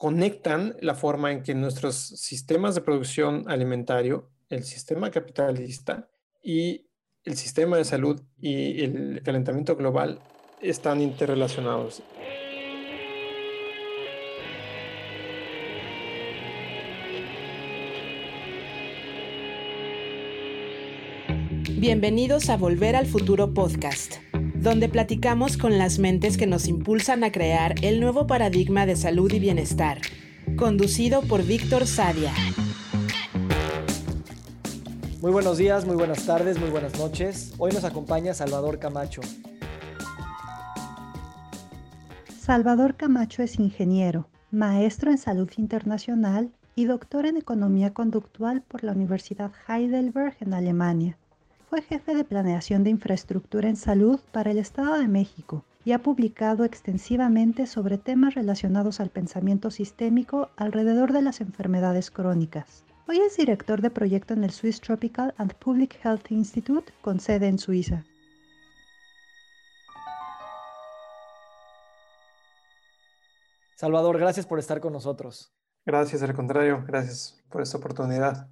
conectan la forma en que nuestros sistemas de producción alimentario, el sistema capitalista y el sistema de salud y el calentamiento global están interrelacionados. Bienvenidos a Volver al Futuro Podcast, donde platicamos con las mentes que nos impulsan a crear el nuevo paradigma de salud y bienestar, conducido por Víctor Sadia. Muy buenos días, muy buenas tardes, muy buenas noches. Hoy nos acompaña Salvador Camacho. Salvador Camacho es ingeniero, maestro en salud internacional y doctor en economía conductual por la Universidad Heidelberg en Alemania. Fue jefe de planeación de infraestructura en salud para el Estado de México y ha publicado extensivamente sobre temas relacionados al pensamiento sistémico alrededor de las enfermedades crónicas. Hoy es director de proyecto en el Swiss Tropical and Public Health Institute con sede en Suiza. Salvador, gracias por estar con nosotros. Gracias, al contrario, gracias por esta oportunidad.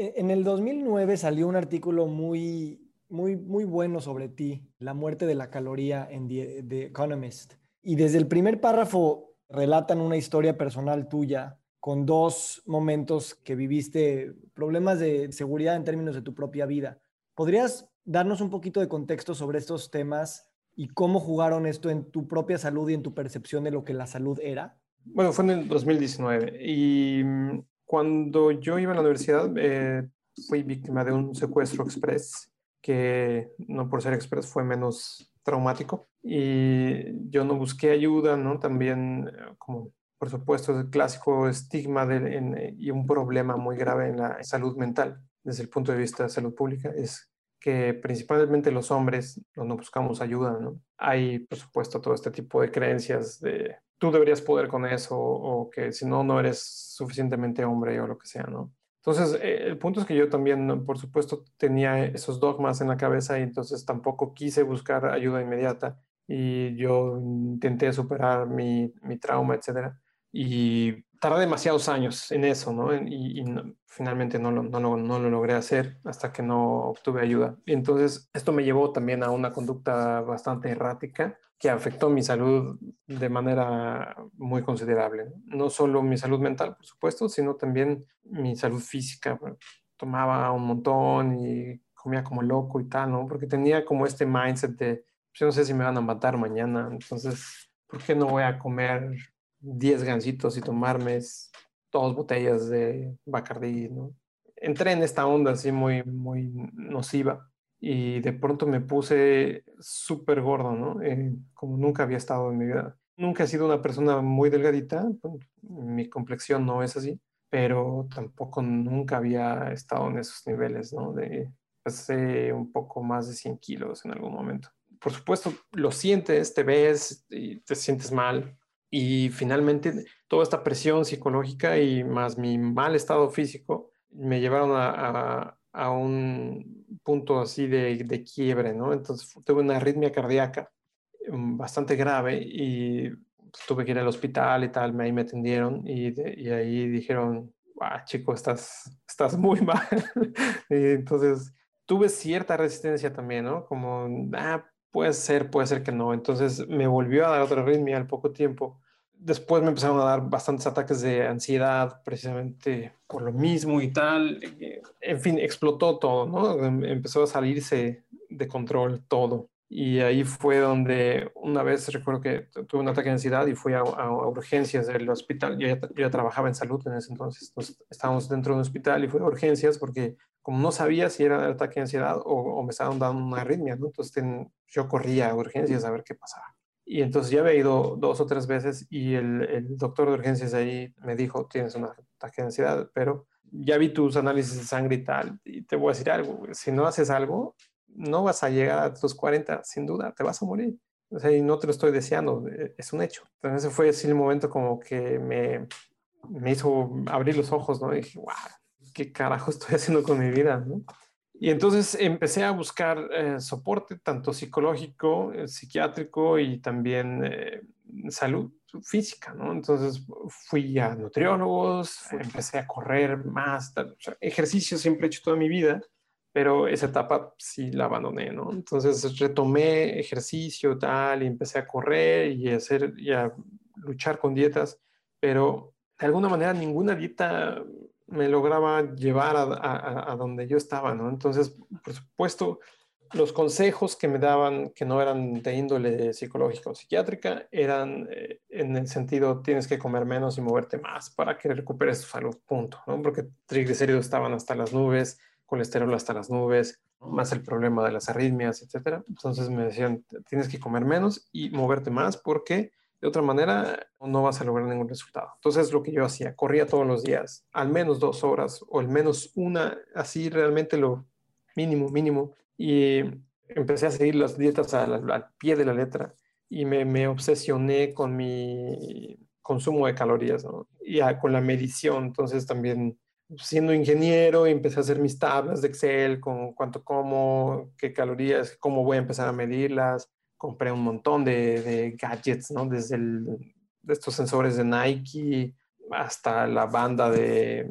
Eh, en el 2009 salió un artículo muy, muy, muy bueno sobre ti, la muerte de la caloría en The, Economist. Y desde el primer párrafo relatan una historia personal tuya con dos momentos que viviste, problemas de seguridad en términos de tu propia vida. ¿Podrías darnos un poquito de contexto sobre estos temas y cómo jugaron esto en tu propia salud y en tu percepción de lo que la salud era? Bueno, fue en el 2019 y mm, cuando yo iba a la universidad, eh, fui víctima de un secuestro express, que no por ser express fue menos traumático. Y yo no busqué ayuda, ¿no? También, eh, como por supuesto, el clásico estigma de, y un problema muy grave en la salud mental, desde el punto de vista de salud pública, es que principalmente los hombres no, no buscamos ayuda, ¿no? Hay, por supuesto, todo este tipo de creencias de tú deberías poder con eso o que si no, no eres suficientemente hombre o lo que sea, ¿no? Entonces, eh, el punto es que yo también, por supuesto, tenía esos dogmas en la cabeza y entonces tampoco quise buscar ayuda inmediata y yo intenté superar mi, mi trauma, etcétera. Y tardé demasiados años en eso, ¿no? Y, finalmente no lo, no, no lo logré hacer hasta que no obtuve ayuda. Y entonces, esto me llevó también a una conducta bastante errática que afectó mi salud de manera muy considerable. No solo mi salud mental, por supuesto, sino también mi salud física. Tomaba un montón y comía como loco y tal, ¿no? Porque tenía como este mindset de, pues, yo no sé si me van a matar mañana, entonces, ¿por qué no voy a comer 10 gancitos y tomarme dos botellas de Bacardi, ¿no? Entré en esta onda así muy, muy nociva y de pronto me puse súper gordo, ¿no? Eh, como nunca había estado en mi vida. Nunca he sido una persona muy delgadita, mi complexión no es así, pero tampoco nunca había estado en esos niveles, ¿no? De pasé un poco más de 100 kilos en algún momento. Por supuesto, lo sientes, te ves y te sientes mal. Y finalmente, toda esta presión psicológica y más mi mal estado físico me llevaron a a un punto así de, de quiebre, ¿no? Entonces tuve una arritmia cardíaca mm, bastante grave y tuve que ir al hospital y tal, ahí me atendieron y, y ahí dijeron, ah, chico, estás, estás muy mal. y entonces tuve cierta resistencia también, ¿no? Como, ah, puede ser, puede ser que no. Entonces me volvió a dar otra arritmia al poco tiempo después me empezaron a dar bastantes ataques de ansiedad, precisamente por lo mismo y tal. En fin, explotó todo, ¿no? Em, empezó a salirse de control todo. Y ahí fue donde una vez recuerdo que tuve un ataque de ansiedad y fui a, urgencias del hospital. Yo ya, trabajaba en salud en ese entonces. estábamos dentro de un hospital y fui a urgencias porque como no sabía si era ataque de ansiedad o, me estaban dando una arritmia. Entonces yo corría a urgencias a ver qué pasaba. Y entonces ya había ido dos o tres veces y el, doctor de urgencias ahí me dijo, tienes una ataque de ansiedad, pero ya vi tus análisis de sangre y tal, y te voy a decir algo, si no haces algo, no vas a llegar a tus 40, sin duda, te vas a morir. O sea, y no te lo estoy deseando, e, es un hecho. Entonces ese fue así el momento como que me, me hizo abrir los ojos, ¿no? Dije, wow, ¿qué carajo estoy haciendo con mi vida, no? Y entonces empecé a buscar eh, soporte, tanto psicológico, eh, psiquiátrico y también eh, salud física, ¿no? Entonces fui a nutriólogos, empecé a correr más, ejercicio siempre he hecho toda mi vida, pero esa etapa sí la abandoné, ¿no? Entonces retomé ejercicio tal y empecé a correr y a hacer y a luchar con dietas, pero de alguna manera ninguna dieta me lograba llevar a, donde yo estaba, ¿no? Entonces, por supuesto, los consejos que me daban, que no eran de índole psicológica o psiquiátrica, eran eh, en el sentido, tienes que comer menos y moverte más para que recuperes tu salud, punto, ¿no? Porque triglicéridos estaban hasta las nubes, colesterol hasta las nubes, más el problema de las arritmias, etcétera. Entonces me decían, tienes que comer menos y moverte más porque de otra manera, no vas a lograr ningún resultado. Entonces, lo que yo hacía, corría todos los días, al menos dos horas o al menos una, así realmente lo mínimo, mínimo. Y empecé a seguir las dietas al, pie de la letra y me, obsesioné con mi consumo de calorías y con la medición. Entonces, también siendo ingeniero, empecé a hacer mis tablas de Excel con cuánto como, qué calorías, cómo voy a empezar a medirlas compré un montón de, gadgets, ¿no? Desde estos sensores de Nike hasta la banda de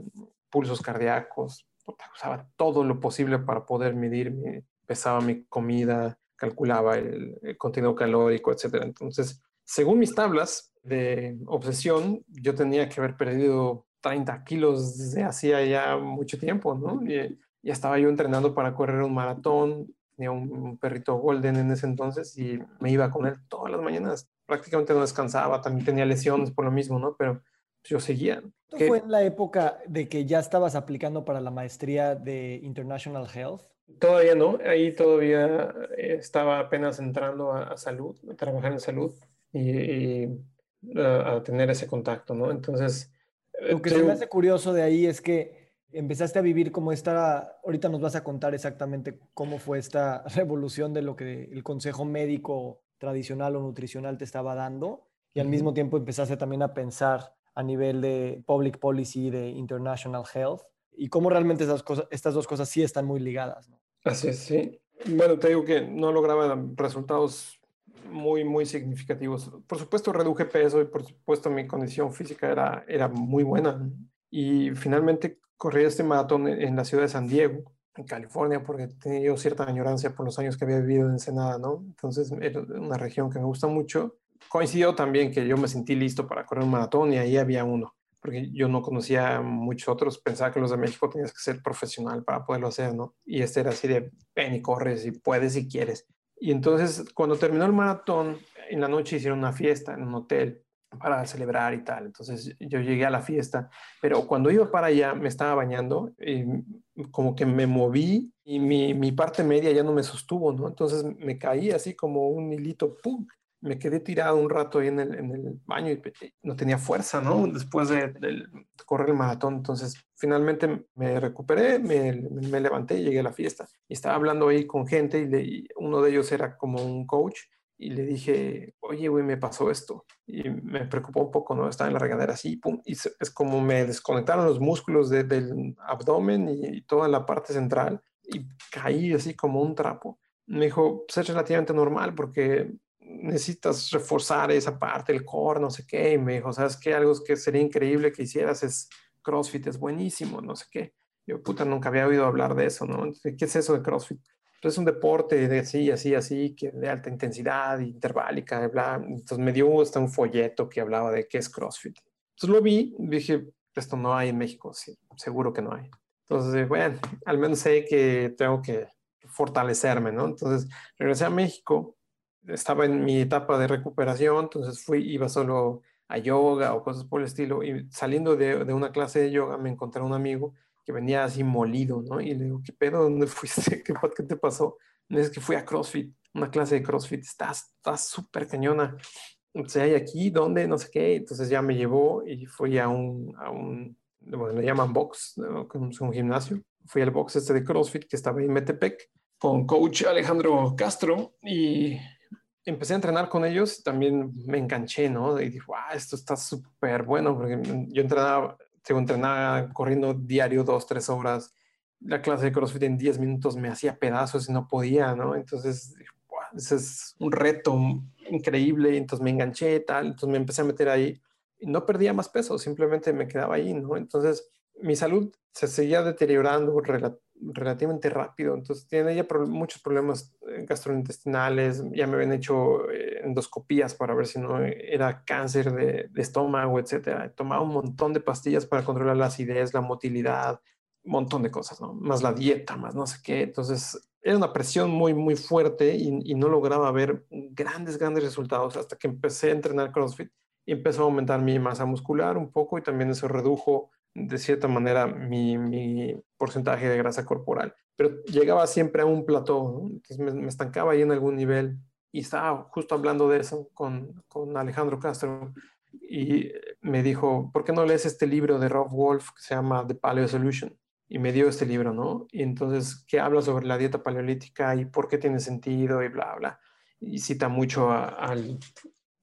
pulsos cardíacos. Usaba todo lo posible para poder medir, pesaba mi comida, calculaba el, el contenido calórico, etc. Entonces, según mis tablas de obsesión, yo tenía que haber perdido 30 kilos desde hacía ya mucho tiempo, ¿no? Y ya estaba yo entrenando para correr un maratón, tenía un, perrito golden en ese entonces y me iba con él todas las mañanas. Prácticamente no descansaba, también tenía lesiones por lo mismo, ¿no? Pero yo seguía. ¿Esto fue en la época de que ya estabas aplicando para la maestría de International Health? Todavía no, ahí todavía estaba apenas entrando a, salud, a trabajar en salud y, a, tener ese contacto, ¿no? Entonces... Lo que se me hace curioso de ahí es que empezaste a vivir como esta, ahorita nos vas a contar exactamente cómo fue esta revolución de lo que el consejo médico tradicional o nutricional te estaba dando y al mismo tiempo empezaste también a pensar a nivel de public policy, de international health y cómo realmente estas, cosas, estas dos cosas sí están muy ligadas. ¿no? Así es, sí. Bueno, te digo que no lograba resultados muy, muy significativos. Por supuesto, reduje peso y por supuesto mi condición física era, era muy buena. Y finalmente corrí este maratón en la ciudad de San Diego, en California, porque tenía yo cierta añorancia por los años que había vivido en Ensenada, ¿no? Entonces, era una región que me gusta mucho. Coincidió también que yo me sentí listo para correr un maratón y ahí había uno, porque yo no conocía muchos otros, pensaba que los de México tenías que ser profesional para poderlo hacer, ¿no? Y este era así de, ven y corres y puedes si quieres. Y entonces, cuando terminó el maratón, en la noche hicieron una fiesta en un hotel para celebrar y tal. Entonces yo llegué a la fiesta, pero cuando iba para allá me estaba bañando y como que me moví y mi, mi parte media ya no me sostuvo, ¿no? Entonces me caí así como un hilito, ¡pum! Me quedé tirado un rato ahí en el, en el baño y no tenía fuerza, ¿no? Después de, correr el maratón. Entonces finalmente me recuperé, me, me, levanté y llegué a la fiesta. Y estaba hablando ahí con gente y uno de ellos era como un coach y le dije, oye, güey, me pasó esto. Y me preocupó un poco, ¿no? Estaba en la regadera así, pum, y es como me desconectaron los músculos del abdomen y, toda la parte central y caí así como un trapo. Me dijo, pues es relativamente normal porque necesitas reforzar esa parte, el core, no sé qué. Y me dijo, ¿sabes qué? Algo que sería increíble que hicieras es CrossFit, es buenísimo, no sé qué. Yo, puta, nunca había oído hablar de eso, ¿no? ¿Qué es eso de CrossFit? Entonces, es un deporte de así, así, así, que de alta intensidad, interválica, bla. Entonces, me dio hasta un folleto que hablaba de qué es CrossFit. Entonces, lo vi, dije, esto no hay en México, sí, seguro que no hay. Entonces, bueno, al menos sé que tengo que fortalecerme, ¿no? Entonces, regresé a México, estaba en mi etapa de recuperación, entonces fui, iba solo a yoga o cosas por el estilo, y saliendo de, de una clase de yoga me encontré un amigo que venía así molido, ¿no? Y le digo, ¿qué pedo? ¿Dónde fuiste? ¿Qué, qué te pasó? Me dice que fui a CrossFit, una clase de CrossFit, estás súper cañona. Entonces, ¿hay aquí? ¿Dónde? No sé qué. Entonces ya me llevó y fui a un, a un bueno, le llaman box, ¿no? es un gimnasio. Fui al box este de CrossFit que estaba en Metepec con coach Alejandro Castro y empecé a entrenar con ellos. También me enganché, ¿no? Y dije, wow, esto está súper bueno porque yo entrenaba entrenaba corriendo diario dos, tres horas la clase de CrossFit en 10 minutos me hacía pedazos y no podía, ¿no? Entonces, ese es un reto increíble, entonces me enganché, tal, entonces me empecé a meter ahí y no perdía más peso, simplemente me quedaba ahí, ¿no? Entonces, mi salud se seguía deteriorando relativamente rápido, entonces tiene ya muchos problemas eh, gastrointestinales, ya me habían hecho eh, endoscopías para ver si no era cáncer de, estómago, etcétera. Tomaba un montón de pastillas para controlar la acidez, la motilidad, un montón de cosas. Más la dieta, más no sé qué. Entonces, era una presión muy, muy fuerte y, no lograba ver grandes, grandes resultados hasta que empecé a entrenar CrossFit y empezó a aumentar mi masa muscular un poco y también eso redujo de cierta manera mi, porcentaje de grasa corporal. Pero llegaba siempre a un plató, entonces me, estancaba ahí en algún nivel y estaba justo hablando de eso con, con Alejandro Castro y me dijo, ¿por qué no lees este libro de Rob Wolf que se llama The Paleo Solution? y me dio este libro, ¿no? Y entonces, ¿qué habla sobre la dieta paleolítica y por qué tiene sentido y bla, bla? Y cita mucho al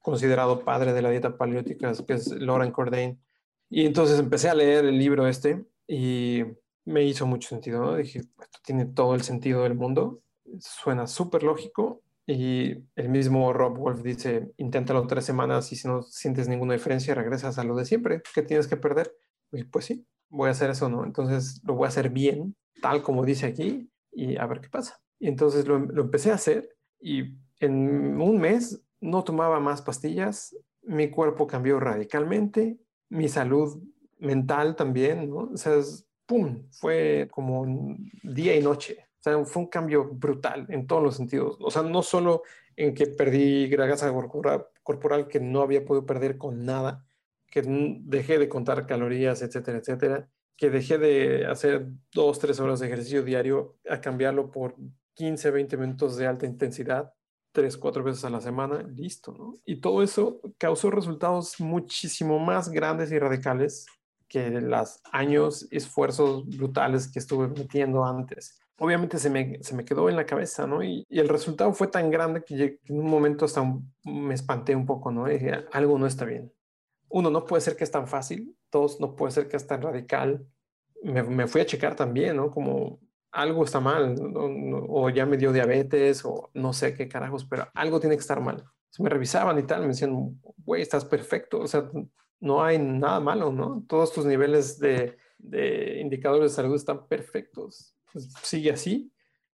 considerado padre de la dieta paleolítica, que es Lauren Cordain. Y entonces empecé a leer el libro este y me hizo mucho sentido, ¿no? Dije, esto tiene todo el sentido del mundo, suena súper lógico y el mismo Rob Wolf dice, inténtalo tres semanas y si no sientes ninguna diferencia, regresas a lo de siempre, ¿qué tienes que perder? Y pues sí, voy a hacer eso, ¿no? Entonces lo voy a hacer bien, tal como dice aquí, y a ver qué pasa. Y entonces lo, empecé a hacer y en un mes no tomaba más pastillas, mi cuerpo cambió radicalmente, mi salud mental también, ¿no? O sea, ¡pum! Fue como día y noche. O sea, fue un cambio brutal en todos los sentidos. O sea, no solo en que perdí grasa corporal, corporal que no había podido perder con nada, que dejé de contar calorías, etcétera, etcétera, que dejé de hacer dos, tres horas de ejercicio diario a cambiarlo por 15, 20 minutos de alta intensidad, tres, cuatro veces a la semana, listo, ¿no? Y todo eso causó resultados muchísimo más grandes y radicales que los años, esfuerzos brutales que estuve metiendo antes. Obviamente se me, se me quedó en la cabeza, ¿no? Y, el resultado fue tan grande que en un momento hasta me espanté un poco, ¿no? dije, algo no está bien uno, no puede ser que es tan fácil, dos, no puede ser que es tan radical. Me, fui a checar también, ¿no? Como algo está mal, o ya me dio diabetes, o no sé qué carajos, pero algo tiene que estar mal. me revisaban y tal, me decían, güey, estás perfecto, o sea, no hay nada malo, ¿no? Todos tus niveles de, indicadores de salud están perfectos. Pues, sigue así.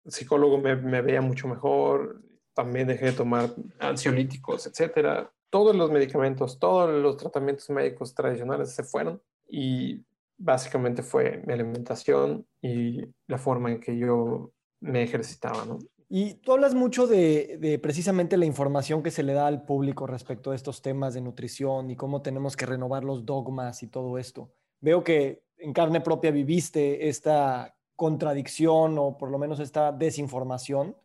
El psicólogo me, me veía mucho mejor, también dejé de tomar ansiolíticos, etcétera todos los medicamentos, todos los tratamientos médicos tradicionales se fueron y básicamente fue mi alimentación y la forma en que yo me ejercitaba, ¿no? Y tú hablas mucho de, precisamente la información que se le da al público respecto a estos temas de nutrición y cómo tenemos que renovar los dogmas y todo esto. Veo que en carne propia viviste esta contradicción o por lo menos esta desinformación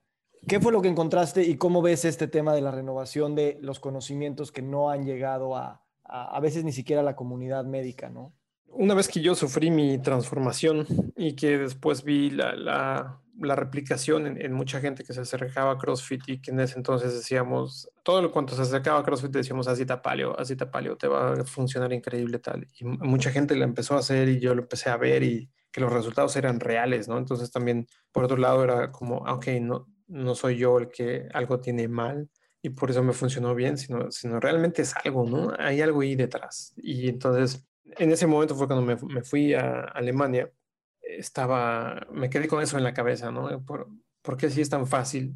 ¿Qué fue lo que encontraste y cómo ves este tema de la renovación de los conocimientos que no han llegado a, a, veces ni siquiera a la comunidad médica, ¿no? Una vez que yo sufrí mi transformación y que después vi la, la, la replicación en, mucha gente que se acercaba a CrossFit y que en ese entonces decíamos, todo lo cuanto se acercaba a CrossFit decíamos, así paleo, así paleo, te va a funcionar increíble tal. Y mucha gente lo empezó a hacer y yo lo empecé a ver y que los resultados eran reales, ¿no? Entonces también, por otro lado, era como, ah, ok, no, no soy yo el que algo tiene mal y por eso me funcionó bien, sino, sino realmente es algo, ¿no? Hay algo ahí detrás. Y entonces, en ese momento fue cuando me, fui a Alemania, estaba, me quedé con eso en la cabeza, ¿no? ¿Por, ¿por qué es tan fácil,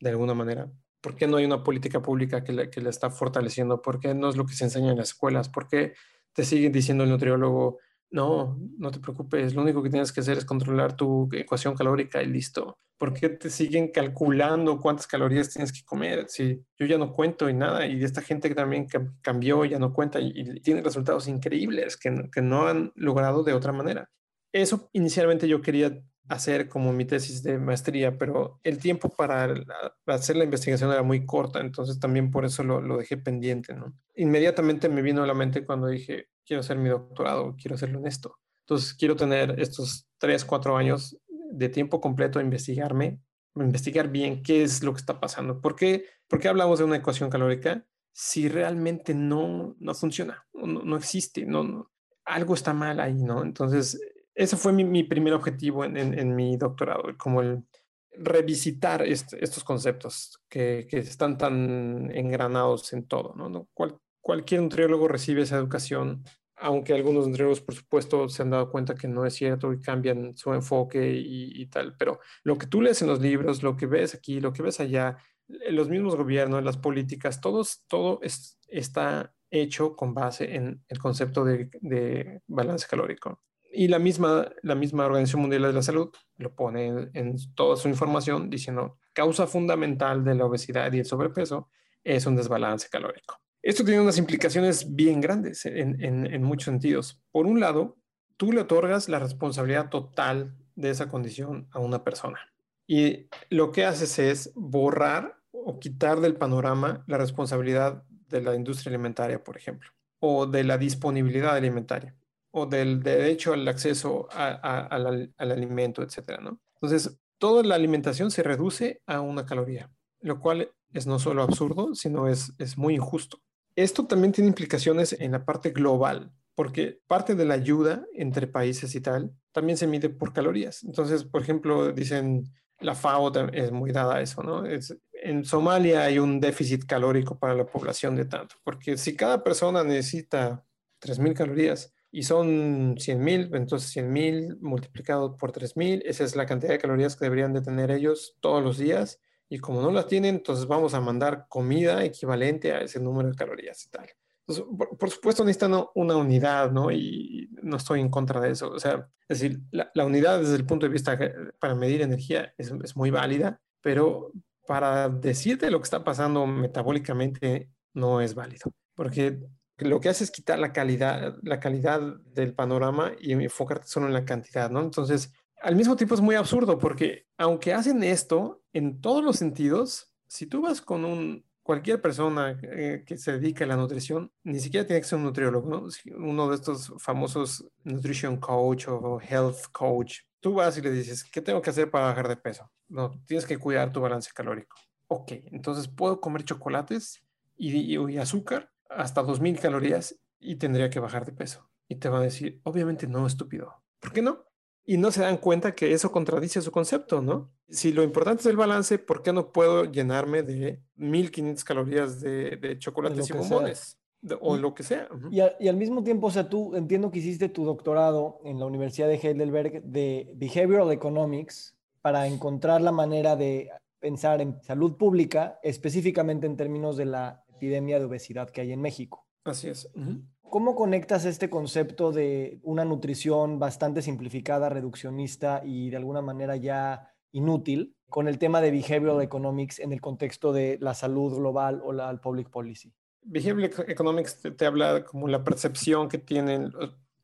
de alguna manera? ¿Por qué no hay una política pública que le, que le está fortaleciendo? ¿Por qué no es lo que se enseña en las escuelas? ¿Por qué te siguen diciendo el nutriólogo, no, no te preocupes, lo único que tienes que hacer es controlar tu ecuación calórica y listo. ¿Por qué te siguen calculando cuántas calorías tienes que comer? Si yo ya no cuento y nada, y esta gente que también cambió ya no cuenta y, tiene resultados increíbles que, que no han logrado de otra manera. Eso inicialmente yo quería hacer como mi tesis de maestría, pero el tiempo para hacer la investigación era muy corta, entonces también por eso lo, lo, dejé pendiente, ¿no? Inmediatamente me vino a la mente cuando dije, quiero hacer mi doctorado, quiero hacerlo en esto. Entonces quiero tener estos tres, cuatro años de tiempo completo a investigarme, investigar bien qué es lo que está pasando. ¿Por qué, ¿Por qué hablamos de una ecuación calórica si realmente no, no funciona, no, no existe, no, no, algo está mal ahí, ¿no? Entonces ese fue mi, primer objetivo en, mi doctorado, como el revisitar estos conceptos que, están tan engranados en todo. ¿no? Cualquier nutriólogo recibe esa educación, aunque algunos nutriólogos, por supuesto, se han dado cuenta que no es cierto y cambian su enfoque y, tal, pero lo que tú lees en los libros, lo que ves aquí, lo que ves allá, los mismos gobiernos, las políticas, todos, todo está hecho con base en el concepto de, balance calórico. Y la misma, la misma Organización Mundial de la Salud lo pone en, toda su información diciendo, causa fundamental de la obesidad y el sobrepeso es un desbalance calórico. Esto tiene unas implicaciones bien grandes en, muchos sentidos. Por un lado, tú le otorgas la responsabilidad total de esa condición a una persona. Y lo que haces es borrar o quitar del panorama la responsabilidad de la industria alimentaria, por ejemplo, o de la disponibilidad alimentaria o del derecho al acceso al alimento, etcétera, ¿no? Entonces, toda la alimentación se reduce a una caloría, lo cual es no solo absurdo, sino es muy injusto. Esto también tiene implicaciones en la parte global, porque parte de la ayuda entre países y tal también se mide por calorías. Entonces, por ejemplo, dicen, la FAO es muy dada a eso, ¿no? Es, en Somalia hay un déficit calórico para la población de tanto, porque si cada persona necesita 3.000 calorías, y son 100.000, entonces 100.000 multiplicado por 3.000, esa es la cantidad de calorías que deberían de tener ellos todos los días. Y como no las tienen, entonces vamos a mandar comida equivalente a ese número de calorías y tal. Entonces, por, supuesto necesitan una unidad, ¿no? Y no estoy en contra de eso. O sea, es decir, la, unidad desde el punto de vista para medir energía es, es muy válida, pero para decirte lo que está pasando metabólicamente no es válido. Porque lo que hace es quitar la calidad, la calidad del panorama y enfocarte solo en la cantidad, ¿no? Entonces, al mismo tiempo es muy absurdo porque aunque hacen esto en todos los sentidos, si tú vas con un, cualquier persona eh, que se dedica a la nutrición, ni siquiera tiene que ser un nutriólogo, ¿no? Uno de estos famosos nutrition coach o health coach, tú vas y le dices, ¿qué tengo que hacer para bajar de peso? No, tienes que cuidar tu balance calórico. Ok, entonces puedo comer chocolates y, y azúcar hasta 2.000 calorías y tendría que bajar de peso. Y te va a decir, obviamente no, estúpido. ¿Por qué no? Y no se dan cuenta que eso contradice su concepto, ¿no? Si lo importante es el balance, ¿por qué no puedo llenarme de 1.500 calorías de, de chocolates y bombones? o lo que sea. y, y, al mismo tiempo, o sea, tú entiendo que hiciste tu doctorado en la Universidad de Heidelberg de Behavioral Economics para encontrar la manera de pensar en salud pública, específicamente en términos de la epidemia de obesidad que hay en México. Así es. ¿Cómo conectas este concepto de una nutrición bastante simplificada, reduccionista y de alguna manera ya inútil con el tema de behavioral economics en el contexto de la salud global o la public policy? Behavioral economics te, habla como la percepción que tienen,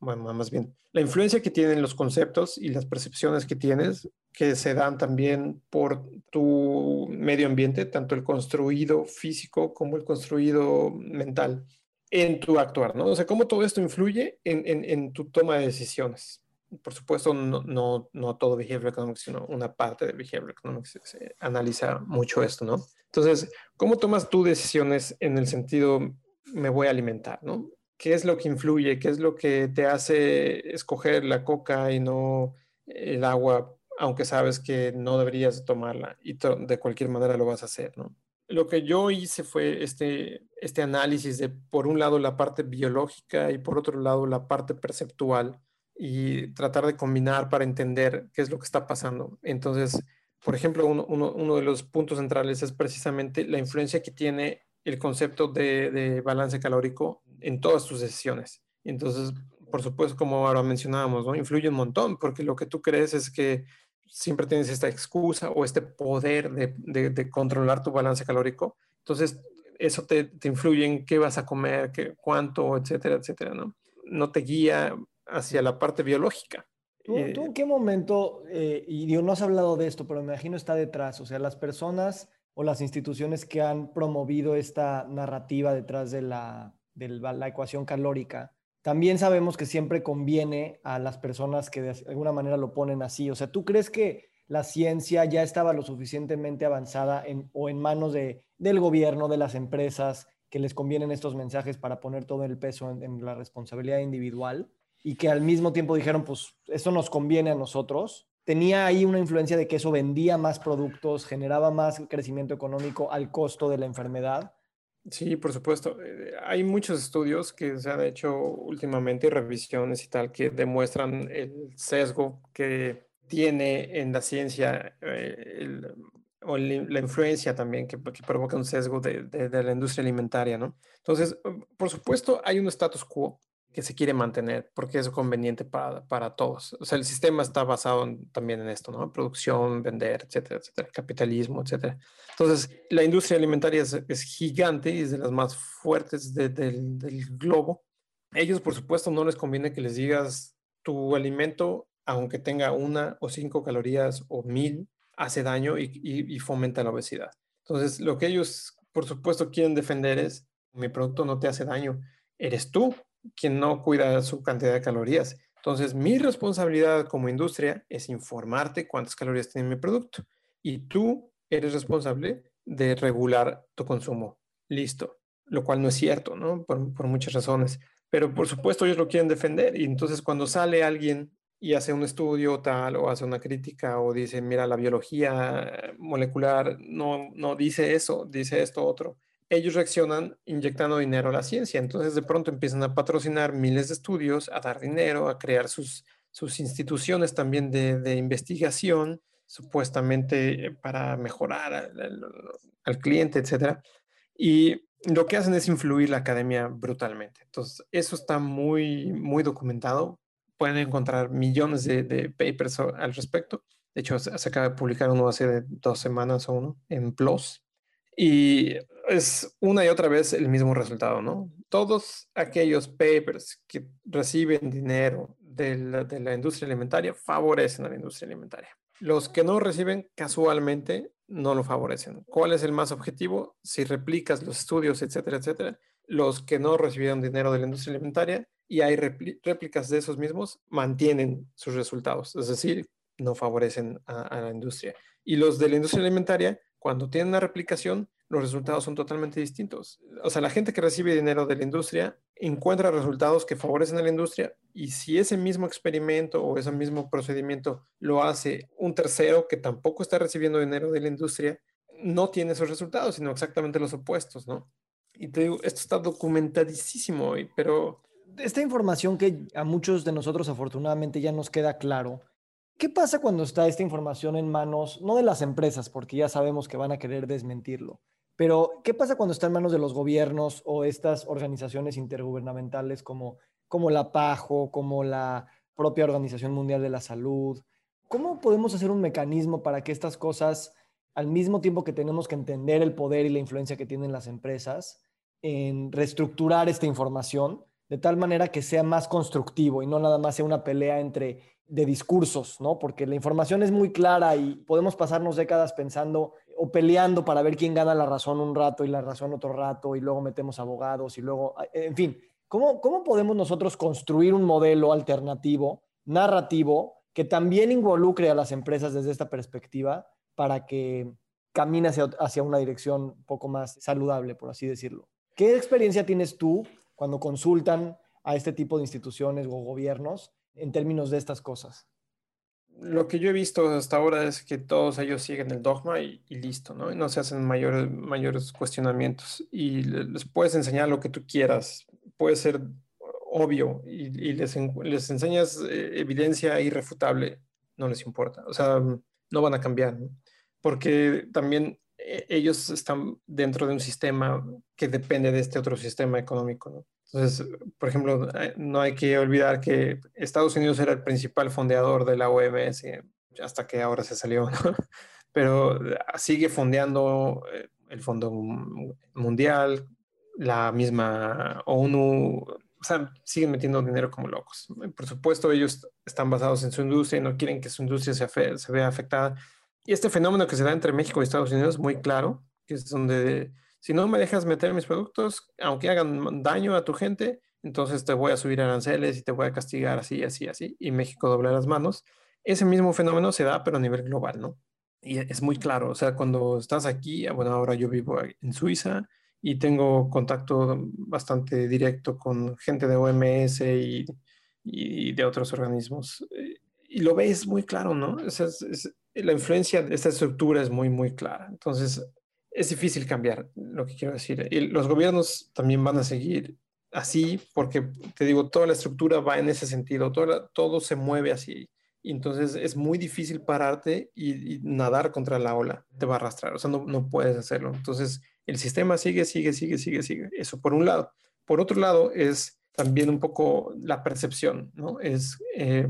bueno, más bien, la influencia que tienen los conceptos y las percepciones que tienes que se dan también por tu medio ambiente, tanto el construido físico como el construido mental en tu actuar, ¿no? O sea, cómo todo esto influye en, tu toma de decisiones. Por supuesto, no, todo behavior economics, sino una parte de behavior economics se analiza mucho esto, ¿no? Entonces, ¿cómo tomas tú decisiones en el sentido me voy a alimentar, ¿no? ¿Qué es lo que influye? ¿Qué es lo que te hace escoger la coca y no el agua aunque sabes que no deberías tomarla y de cualquier manera lo vas a hacer, ¿no? Lo que yo hice fue este, este análisis de, por un lado, la parte biológica y por otro lado, la parte perceptual y tratar de combinar para entender qué es lo que está pasando. Entonces, por ejemplo, uno, uno, de los puntos centrales es precisamente la influencia que tiene el concepto de, balance calórico en todas tus decisiones. Entonces, por supuesto, como ahora mencionábamos, influye un montón, porque lo que tú crees es que siempre tienes esta excusa o este poder de, controlar tu balance calórico. Entonces, eso te, influye en qué vas a comer, qué, cuánto, etcétera, etcétera, ¿no? No te guía hacia la parte biológica. ¿Tú, eh, en qué momento, eh, y Dios no has hablado de esto, pero me imagino está detrás, o sea, las personas o las instituciones que han promovido esta narrativa detrás de la, de la ecuación calórica, también sabemos que siempre conviene a las personas que de alguna manera lo ponen así. O sea, ¿tú crees que la ciencia ya estaba lo suficientemente avanzada en, o en manos de, del gobierno, de las empresas, que les convienen estos mensajes para poner todo el peso en, la responsabilidad individual? y que al mismo tiempo dijeron, pues eso nos conviene a nosotros, tenía ahí una influencia de que eso vendía más productos, generaba más crecimiento económico al costo de la enfermedad. Sí, por supuesto. Eh, hay muchos estudios que se han hecho últimamente, revisiones y tal, que demuestran el sesgo que tiene en la ciencia eh, o la influencia también que, provoca un sesgo de, de, la industria alimentaria, ¿no? Entonces, por supuesto, hay un status quo que se quiere mantener porque es conveniente para, para todos. O sea, el sistema está basado también en esto, ¿no? Producción, vender, etcétera, etcétera, capitalismo, etcétera. Entonces, la industria alimentaria es, gigante y es de las más fuertes del, del globo. Ellos, por supuesto, no les conviene que les digas tu alimento, aunque tenga una o cinco calorías o mil, hace daño y, y, y fomenta la obesidad. Entonces, lo que ellos, por supuesto, quieren defender es, mi producto no te hace daño, eres tú quien no cuida su cantidad de calorías. Entonces, mi responsabilidad como industria es informarte cuántas calorías tiene mi producto y tú eres responsable de regular tu consumo. Listo. Lo cual no es cierto, ¿no? Por, muchas razones. Pero por supuesto ellos lo quieren defender y entonces cuando sale alguien y hace un estudio tal o hace una crítica o dice, mira, la biología molecular no, no dice eso, dice esto otro, ellos reaccionan inyectando dinero a la ciencia. Entonces de pronto empiezan a patrocinar miles de estudios, a dar dinero, a crear sus, sus instituciones también de, investigación, supuestamente eh, para mejorar al, cliente, etc. Y lo que hacen es influir la academia brutalmente. Entonces, eso está muy, muy documentado. Pueden encontrar millones de, de papers al respecto. De hecho, se, acaba de publicar uno hace dos semanas o uno en PLOS. Y es una y otra vez el mismo resultado, ¿no? Todos aquellos papers que reciben dinero de la, industria alimentaria favorecen a la industria alimentaria. Los que no reciben casualmente no lo favorecen. ¿Cuál es el más objetivo? Si replicas los estudios, etcétera, etcétera, los que no recibieron dinero de la industria alimentaria y hay réplicas de esos mismos, mantienen sus resultados, es decir, no favorecen a la industria. Y los de la industria alimentaria, cuando tienen una replicación, los resultados son totalmente distintos. O sea, la gente que recibe dinero de la industria encuentra resultados que favorecen a la industria y si ese mismo experimento o ese mismo procedimiento lo hace un tercero que tampoco está recibiendo dinero de la industria, no tiene esos resultados, sino exactamente los opuestos, ¿no? Y te digo, esto está documentadísimo hoy, pero... Esta información que a muchos de nosotros afortunadamente ya nos queda claro, ¿qué pasa cuando está esta información en manos, no de las empresas, porque ya sabemos que van a querer desmentirlo, pero, ¿qué pasa cuando está en manos de los gobiernos o estas organizaciones intergubernamentales como, como la PAJO, como la propia Organización Mundial de la Salud? ¿Cómo podemos hacer un mecanismo para que estas cosas, al mismo tiempo que tenemos que entender el poder y la influencia que tienen las empresas, en reestructurar esta información de tal manera que sea más constructivo y no nada más sea una pelea entre de discursos, ¿no? Porque la información es muy clara y podemos pasarnos décadas pensando o peleando para ver quién gana la razón un rato y la razón otro rato y luego metemos abogados y luego, en fin, ¿cómo, cómo podemos nosotros construir un modelo alternativo, narrativo, que también involucre a las empresas desde esta perspectiva para que camine hacia, hacia una dirección un poco más saludable, por así decirlo? ¿Qué experiencia tienes tú cuando consultan a este tipo de instituciones o gobiernos en términos de estas cosas? Lo que yo he visto hasta ahora es que todos ellos siguen el dogma y, listo, ¿no? Y no se hacen mayores, mayores cuestionamientos. Y les puedes enseñar lo que tú quieras, puede ser obvio, y, les, enseñas eh, evidencia irrefutable, no les importa. O sea, no van a cambiar. Porque también ellos están dentro de un sistema que depende de este otro sistema económico, ¿no? Entonces, por ejemplo, eh, no hay que olvidar que Estados Unidos era el principal fondeador de la OMS hasta que ahora se salió, ¿no? Pero sigue fondeando eh, el Fondo Mundial, la misma ONU, o sea, siguen metiendo dinero como locos. Por supuesto, ellos están basados en su industria y no quieren que su industria se, se vea afectada. Y este fenómeno que se da entre México y Estados Unidos es muy claro, que es donde si no me dejas meter mis productos, aunque hagan daño a tu gente, entonces te voy a subir aranceles y te voy a castigar así, así, así, y México dobla las manos. Ese mismo fenómeno se da, pero a nivel global, ¿no? Y es muy claro, o sea, cuando estás aquí, bueno, ahora yo vivo en Suiza y tengo contacto bastante directo con gente de OMS y, y, de otros organismos. Eh, y lo ves muy claro, ¿no? La influencia de esta estructura es muy, muy clara. Entonces, es difícil cambiar lo que quiero decir. Y los gobiernos también van a seguir así, porque te digo, toda la estructura va en ese sentido, todo, todo se mueve así. Y entonces es muy difícil pararte y, nadar contra la ola, te va a arrastrar, o sea, no, no puedes hacerlo. Entonces, el sistema sigue, sigue, sigue, sigue, sigue. Eso por un lado. Por otro lado, es también un poco la percepción, ¿no? Es eh,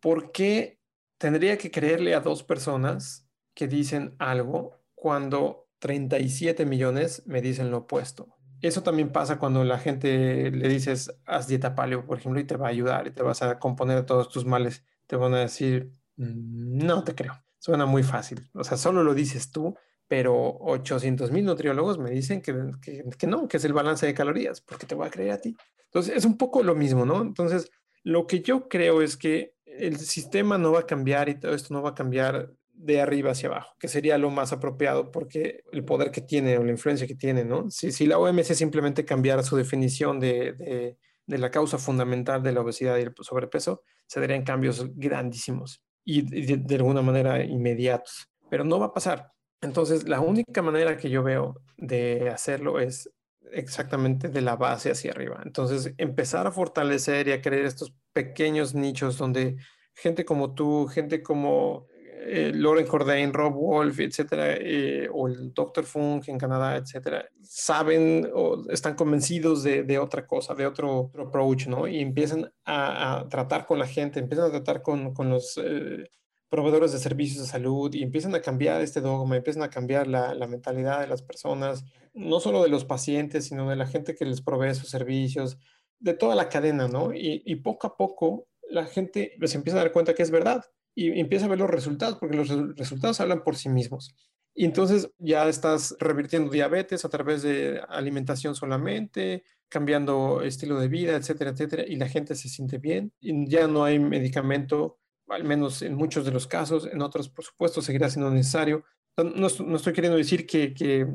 por qué tendría que creerle a dos personas que dicen algo cuando 37 millones me dicen lo opuesto. Eso también pasa cuando la gente le dices, haz dieta paleo, por ejemplo, y te va a ayudar y te vas a componer todos tus males. Te van a decir, mm, no te creo. Suena muy fácil. O sea, solo lo dices tú, pero 800 mil nutriólogos me dicen que, que, no, que es el balance de calorías, porque te voy a creer a ti. Entonces, es un poco lo mismo, ¿no? Entonces, lo que yo creo es que el sistema no va a cambiar y todo esto no va a cambiar de arriba hacia abajo, que sería lo más apropiado porque el poder que tiene o la influencia que tiene, ¿no? Si, la OMS simplemente cambiara su definición de, la causa fundamental de la obesidad y el sobrepeso, se darían cambios grandísimos y de alguna manera inmediatos, pero no va a pasar. Entonces, la única manera que yo veo de hacerlo es exactamente de la base hacia arriba. Entonces, empezar a fortalecer y a crear estos pequeños nichos donde gente como tú, gente como eh, Lauren Cordain, Rob Wolf, etcétera, eh, o el Dr. Funk en Canadá, etcétera, saben o están convencidos de, otra cosa, de otro, approach, ¿no? Y empiezan a, tratar con la gente, empiezan a tratar con, los eh, proveedores de servicios de salud y empiezan a cambiar este dogma, empiezan a cambiar la, mentalidad de las personas, no solo de los pacientes, sino de la gente que les provee sus servicios, de toda la cadena, ¿no? Y, poco a poco la gente se empieza a dar cuenta que es verdad y empieza a ver los resultados, porque los resultados hablan por sí mismos. Y entonces ya estás revirtiendo diabetes a través de alimentación solamente, cambiando estilo de vida, etcétera, etcétera, y la gente se siente bien. Y ya no hay medicamento al menos en muchos de los casos, en otros, por supuesto, seguirá siendo necesario. No, estoy queriendo decir que, que,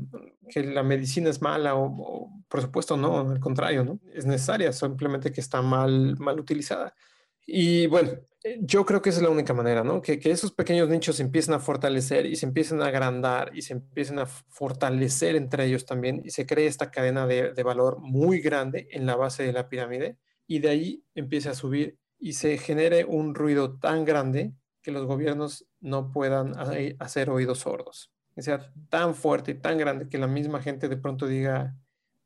la medicina es mala o, por supuesto, no, al contrario, ¿no? Es necesaria, simplemente que está mal, mal utilizada. Y bueno, eh, yo creo que esa es la única manera, ¿no? Que, que esos pequeños nichos se empiecen a fortalecer y se empiecen a agrandar y se empiecen a fortalecer entre ellos también y se cree esta cadena de, de valor muy grande en la base de la pirámide y de ahí empiece a subir y se genere un ruido tan grande que los gobiernos no puedan hacer oídos sordos. Que sea tan fuerte y tan grande que la misma gente de pronto diga,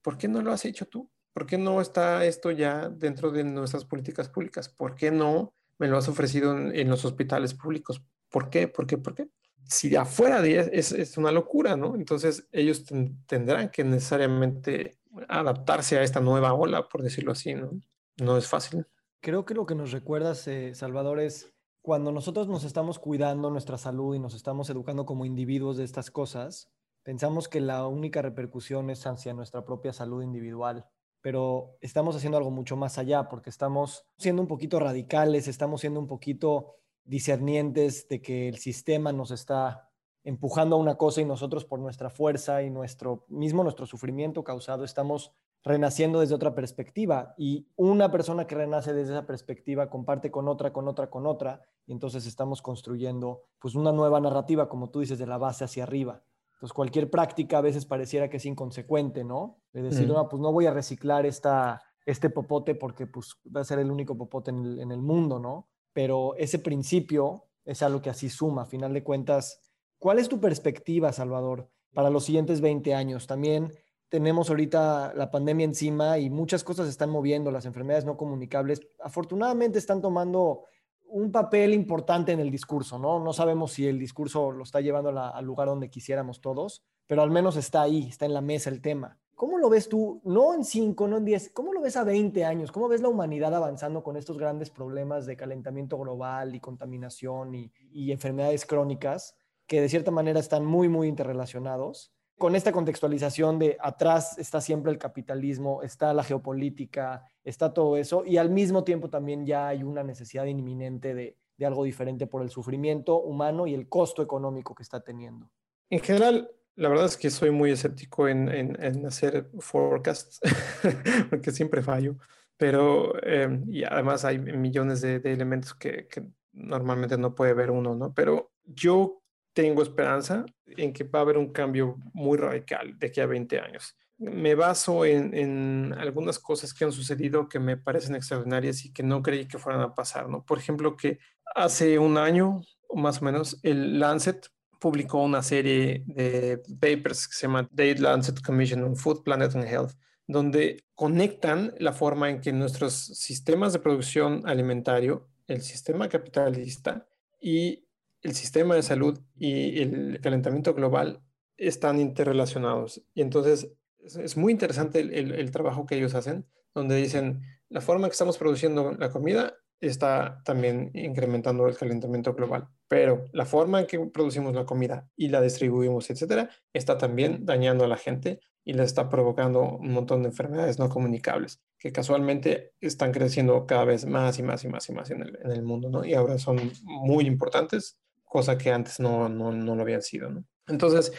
¿por qué no lo has hecho tú? ¿Por qué no está esto ya dentro de nuestras políticas públicas? ¿Por qué no me lo has ofrecido en, los hospitales públicos? ¿Por qué? ¿Por qué? ¿Por qué? Si de afuera es, es una locura, ¿no? Entonces ellos tendrán que necesariamente adaptarse a esta nueva ola, por decirlo así, ¿no? No es fácil. Creo que lo que nos recuerdas, eh, Salvador, es cuando nosotros nos estamos cuidando nuestra salud y nos estamos educando como individuos de estas cosas, pensamos que la única repercusión es hacia nuestra propia salud individual, pero estamos haciendo algo mucho más allá porque estamos siendo un poquito radicales, estamos siendo un poquito discernientes de que el sistema nos está empujando a una cosa y nosotros por nuestra fuerza y nuestro mismo nuestro sufrimiento causado estamos renaciendo desde otra perspectiva y una persona que renace desde esa perspectiva comparte con otra, con otra, con otra y entonces estamos construyendo pues una nueva narrativa, como tú dices, de la base hacia arriba. Entonces cualquier práctica a veces pareciera que es inconsecuente, ¿no? De decir, no, pues no voy a reciclar esta, este popote porque pues va a ser el único popote en el, en el mundo, ¿no? Pero ese principio es algo que así suma, a final de cuentas. ¿Cuál es tu perspectiva, Salvador, para los siguientes 20 años? También tenemos ahorita la pandemia encima y muchas cosas se están moviendo, las enfermedades no comunicables afortunadamente están tomando un papel importante en el discurso, ¿no? No sabemos si el discurso lo está llevando al lugar donde quisiéramos todos, pero al menos está ahí, está en la mesa el tema. ¿Cómo lo ves tú, no en 5, no en 10, cómo lo ves a 20 años? ¿Cómo ves la humanidad avanzando con estos grandes problemas de calentamiento global y contaminación y, y enfermedades crónicas que de cierta manera están muy, muy interrelacionados? Con esta contextualización de atrás está siempre el capitalismo, está la geopolítica, está todo eso, y al mismo tiempo también ya hay una necesidad inminente de, algo diferente por el sufrimiento humano y el costo económico que está teniendo. En general, la verdad es que soy muy escéptico en, hacer forecasts, porque siempre fallo. pero eh, y además hay millones de, elementos que, que, normalmente no puede ver uno, ¿no? Pero yo tengo esperanza en que va a haber un cambio muy radical de aquí a 20 años. Me baso en, en, algunas cosas que han sucedido que me parecen extraordinarias y que no creí que fueran a pasar, ¿no? Por ejemplo, que hace un año, más o menos, el Lancet publicó una serie de papers que se llama The Lancet Commission on Food, Planet and Health, donde conectan la forma en que nuestros sistemas de producción alimentario, el sistema capitalista y el sistema de salud y el calentamiento global están interrelacionados. Y entonces es, muy interesante el, trabajo que ellos hacen, donde dicen, la forma en que estamos produciendo la comida está también incrementando el calentamiento global. Pero la forma en que producimos la comida y la distribuimos, etcétera, está también dañando a la gente y le está provocando un montón de enfermedades no comunicables que casualmente están creciendo cada vez más y más y más y más en el, en el mundo, ¿no? Y ahora son muy importantes, cosa que antes no, no, no lo habían sido, ¿no? Entonces,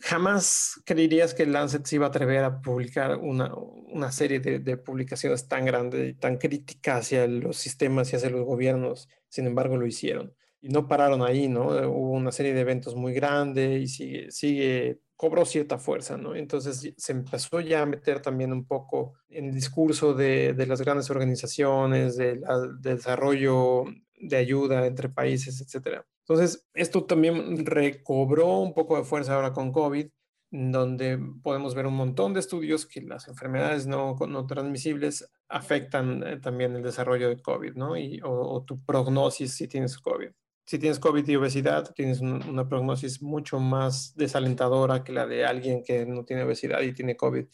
jamás creerías que Lancet se iba a atrever a publicar una, una serie de, de, publicaciones tan grandes y tan críticas hacia los sistemas y hacia los gobiernos. Sin embargo, lo hicieron. Y no pararon ahí, ¿no? Hubo una serie de eventos muy grandes y sigue, sigue cobró cierta fuerza, ¿no? Entonces se empezó ya a meter también un poco en el discurso de, de las grandes organizaciones, de, la, de desarrollo de ayuda entre países, etcétera. Entonces, esto también recobró un poco de fuerza ahora con COVID, donde podemos ver un montón de estudios que las enfermedades no, no transmisibles afectan eh, también el desarrollo de COVID, ¿no? Y, o, o, tu prognosis si tienes COVID. Si tienes COVID y obesidad, tienes un, una prognosis mucho más desalentadora que la de alguien que no tiene obesidad y tiene COVID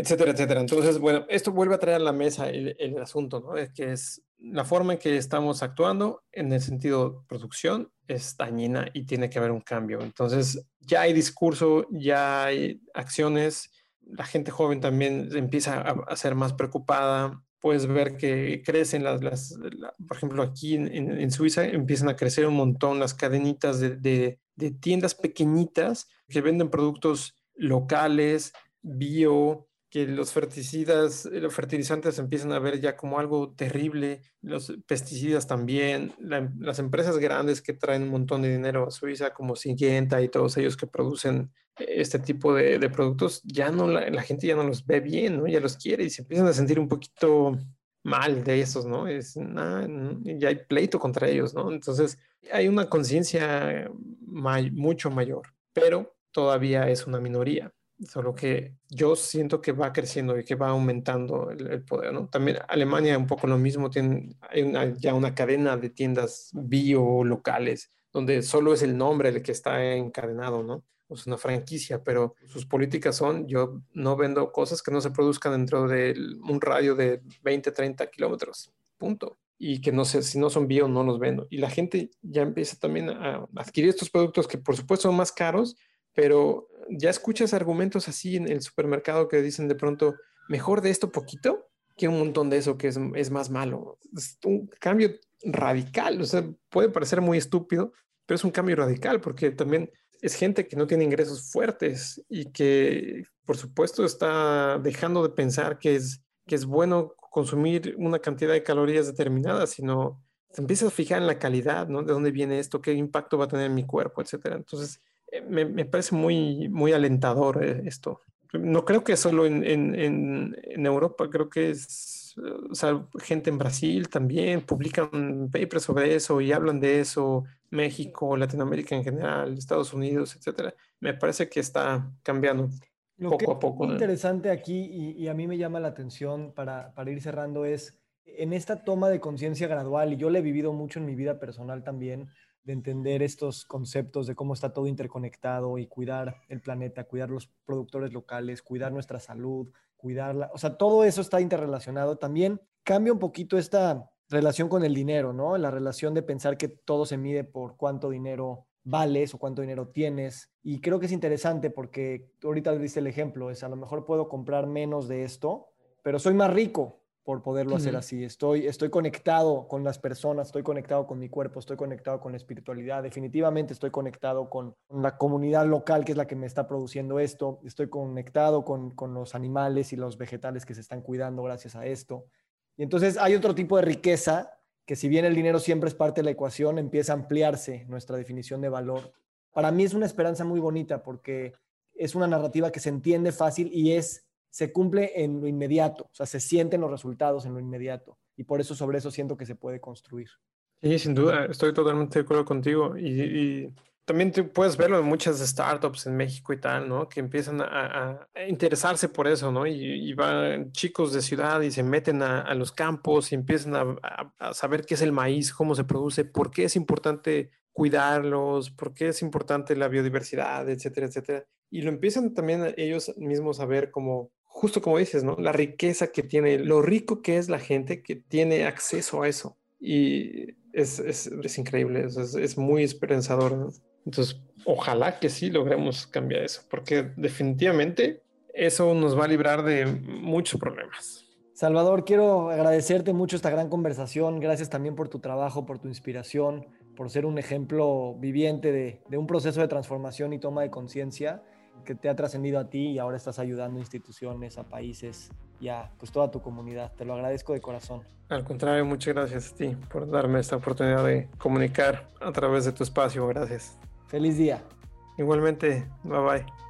etcétera, etcétera. Entonces, bueno, esto vuelve a traer a la mesa el, el asunto, ¿no? Es que es la forma en que estamos actuando en el sentido producción es dañina y tiene que haber un cambio. Entonces, ya hay discurso, ya hay acciones, la gente joven también empieza a, ser más preocupada. Puedes ver que crecen las, las la, por ejemplo, aquí en, Suiza empiezan a crecer un montón las cadenitas de, de, de tiendas pequeñitas que venden productos locales, bio, que los ferticidas, los fertilizantes empiezan a ver ya como algo terrible, los pesticidas también, la, las empresas grandes que traen un montón de dinero a Suiza, como Syngenta y todos ellos que producen este tipo de, productos, ya no, la, la, gente ya no los ve bien, ¿no? Ya los quiere y se empiezan a sentir un poquito mal de esos, ¿no? Es, nah, ya hay pleito contra ellos, ¿no? Entonces, hay una conciencia mucho mayor, pero todavía es una minoría solo que yo siento que va creciendo y que va aumentando el, poder, ¿no? También Alemania un poco lo mismo, tiene, hay ya una cadena de tiendas bio locales, donde solo es el nombre el que está encadenado, ¿no? Es una franquicia, pero sus políticas son, yo no vendo cosas que no se produzcan dentro de un radio de 20, 30 kilómetros, punto. Y que no sé, si no son bio, no los vendo. Y la gente ya empieza también a adquirir estos productos que por supuesto son más caros, pero ya escuchas argumentos así en el supermercado que dicen de pronto, mejor de esto poquito que un montón de eso que es, es más malo. Es un cambio radical, o sea, puede parecer muy estúpido, pero es un cambio radical porque también es gente que no tiene ingresos fuertes y que, por supuesto, está dejando de pensar que es, que es bueno consumir una cantidad de calorías determinadas, sino empieza a fijar en la calidad, ¿no? De dónde viene esto, qué impacto va a tener en mi cuerpo, etcétera. Entonces, me, me, parece muy, muy alentador eh, esto. No creo que solo en, en, en, Europa, creo que es, o sea, gente en Brasil también publican papers sobre eso y hablan de eso, México, Latinoamérica en general, Estados Unidos, etcétera. Me parece que está cambiando Lo poco que a poco. Es interesante aquí y, y, a mí me llama la atención para, para ir cerrando es en esta toma de conciencia gradual, y yo la he vivido mucho en mi vida personal también, de entender estos conceptos de cómo está todo interconectado y cuidar el planeta, cuidar los productores locales, cuidar nuestra salud, cuidarla, o sea, todo eso está interrelacionado. También cambia un poquito esta relación con el dinero, ¿no? La relación de pensar que todo se mide por cuánto dinero vales o cuánto dinero tienes. Y creo que es interesante porque ahorita diste el ejemplo, es a lo mejor puedo comprar menos de esto, pero soy más rico, por poderlo uh -huh. hacer así. Estoy, estoy conectado con las personas, estoy conectado con mi cuerpo, estoy conectado con la espiritualidad, definitivamente estoy conectado con, con la comunidad local que es la que me está produciendo esto, estoy conectado con, con, los animales y los vegetales que se están cuidando gracias a esto. Y entonces hay otro tipo de riqueza que si bien el dinero siempre es parte de la ecuación, empieza a ampliarse nuestra definición de valor. Para mí es una esperanza muy bonita porque es una narrativa que se entiende fácil y es se cumple en lo inmediato, o sea, se sienten los resultados en lo inmediato y por eso sobre eso siento que se puede construir. Sí, sin duda, estoy totalmente de acuerdo contigo y, también tú puedes verlo en muchas startups en México y tal, ¿no? Que empiezan a, interesarse por eso, ¿no? Y, van chicos de ciudad y se meten a, los campos y empiezan a, saber qué es el maíz, cómo se produce, por qué es importante cuidarlos, por qué es importante la biodiversidad, etcétera, etcétera. Y lo empiezan también ellos mismos a ver como justo como dices, ¿no? La riqueza que tiene, lo rico que es la gente que tiene acceso a eso. Y es, es, es increíble, es, es, muy esperanzador. Entonces, ojalá que sí logremos cambiar eso, porque definitivamente eso nos va a librar de muchos problemas. Salvador, quiero agradecerte mucho esta gran conversación. Gracias también por tu trabajo, por tu inspiración, por ser un ejemplo viviente de, de un proceso de transformación y toma de conciencia que te ha trascendido a ti y ahora estás ayudando a instituciones, a países y a pues, toda tu comunidad. Te lo agradezco de corazón. Al contrario, muchas gracias a ti por darme esta oportunidad de comunicar a través de tu espacio. Gracias. Feliz día. Igualmente, bye bye.